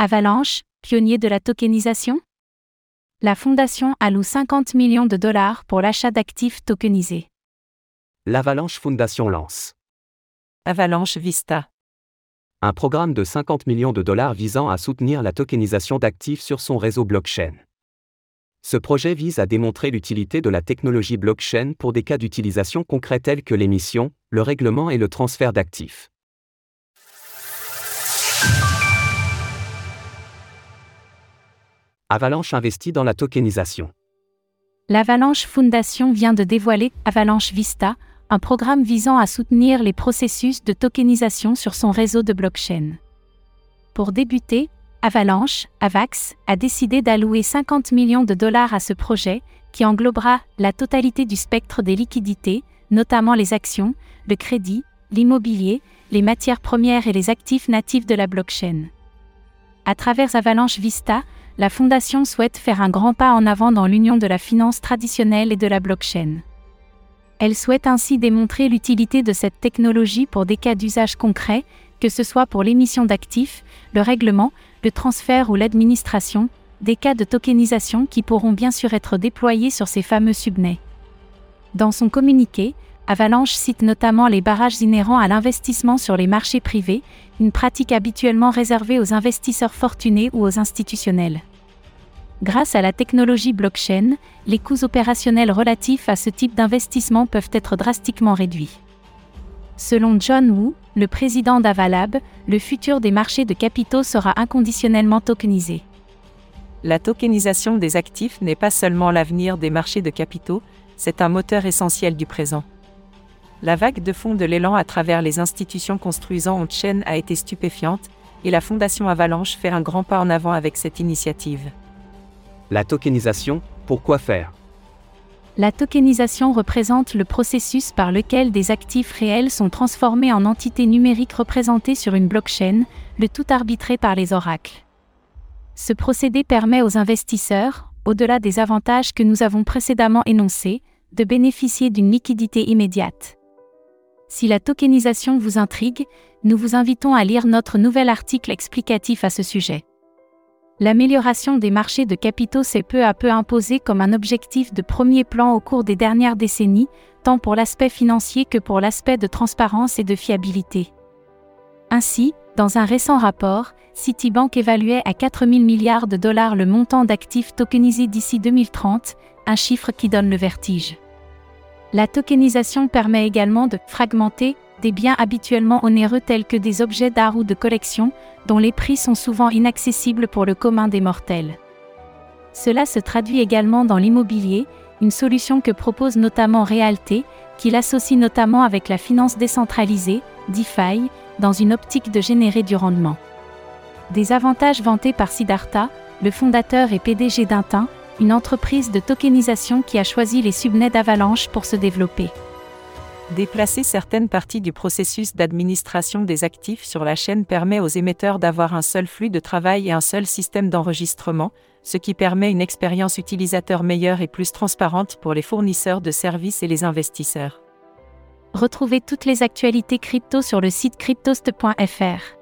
Avalanche, pionnier de la tokenisation? La fondation alloue 50 millions de dollars pour l'achat d'actifs tokenisés. L'Avalanche Foundation lance Avalanche Vista. un programme de 50 millions de dollars visant à soutenir la tokenisation d'actifs sur son réseau blockchain. Ce projet vise à démontrer l'utilité de la technologie blockchain pour des cas d'utilisation concrets tels que l'émission, le règlement et le transfert d'actifs. Avalanche investit dans la tokenisation. L'Avalanche Foundation vient de dévoiler Avalanche Vista, un programme visant à soutenir les processus de tokenisation sur son réseau de blockchain. Pour débuter, Avalanche, Avax, a décidé d'allouer 50 millions de dollars à ce projet, qui englobera la totalité du spectre des liquidités, notamment les actions, le crédit, l'immobilier, les matières premières et les actifs natifs de la blockchain. À travers Avalanche Vista, la Fondation souhaite faire un grand pas en avant dans l'union de la finance traditionnelle et de la blockchain. Elle souhaite ainsi démontrer l'utilité de cette technologie pour des cas d'usage concrets, que ce soit pour l'émission d'actifs, le règlement, le transfert ou l'administration, des cas de tokenisation qui pourront bien sûr être déployés sur ces fameux subnets. Dans son communiqué, Avalanche cite notamment les barrages inhérents à l'investissement sur les marchés privés, une pratique habituellement réservée aux investisseurs fortunés ou aux institutionnels. Grâce à la technologie blockchain, les coûts opérationnels relatifs à ce type d'investissement peuvent être drastiquement réduits. Selon John Wu, le président d'Avalab, le futur des marchés de capitaux sera inconditionnellement tokenisé. La tokenisation des actifs n'est pas seulement l'avenir des marchés de capitaux, c'est un moteur essentiel du présent. La vague de fonds de l'élan à travers les institutions construisant on-chain a été stupéfiante, et la Fondation Avalanche fait un grand pas en avant avec cette initiative. La tokenisation, pourquoi faire? La tokenisation représente le processus par lequel des actifs réels sont transformés en entités numériques représentées sur une blockchain, le tout arbitré par les oracles. Ce procédé permet aux investisseurs, au-delà des avantages que nous avons précédemment énoncés, de bénéficier d'une liquidité immédiate. Si la tokenisation vous intrigue, nous vous invitons à lire notre nouvel article explicatif à ce sujet. L'amélioration des marchés de capitaux s'est peu à peu imposée comme un objectif de premier plan au cours des dernières décennies, tant pour l'aspect financier que pour l'aspect de transparence et de fiabilité. Ainsi, dans un récent rapport, Citibank évaluait à 4 000 milliards de dollars le montant d'actifs tokenisés d'ici 2030, un chiffre qui donne le vertige. La tokenisation permet également de fragmenter des biens habituellement onéreux tels que des objets d'art ou de collection, dont les prix sont souvent inaccessibles pour le commun des mortels. Cela se traduit également dans l'immobilier, une solution que propose notamment Realté, qui l'associe notamment avec la finance décentralisée, DeFi, dans une optique de générer du rendement. Des avantages vantés par Siddhartha, le fondateur et PDG d'Intin, une entreprise de tokenisation qui a choisi les subnets d'Avalanche pour se développer. Déplacer certaines parties du processus d'administration des actifs sur la chaîne permet aux émetteurs d'avoir un seul flux de travail et un seul système d'enregistrement, ce qui permet une expérience utilisateur meilleure et plus transparente pour les fournisseurs de services et les investisseurs. Retrouvez toutes les actualités crypto sur le site cryptost.fr.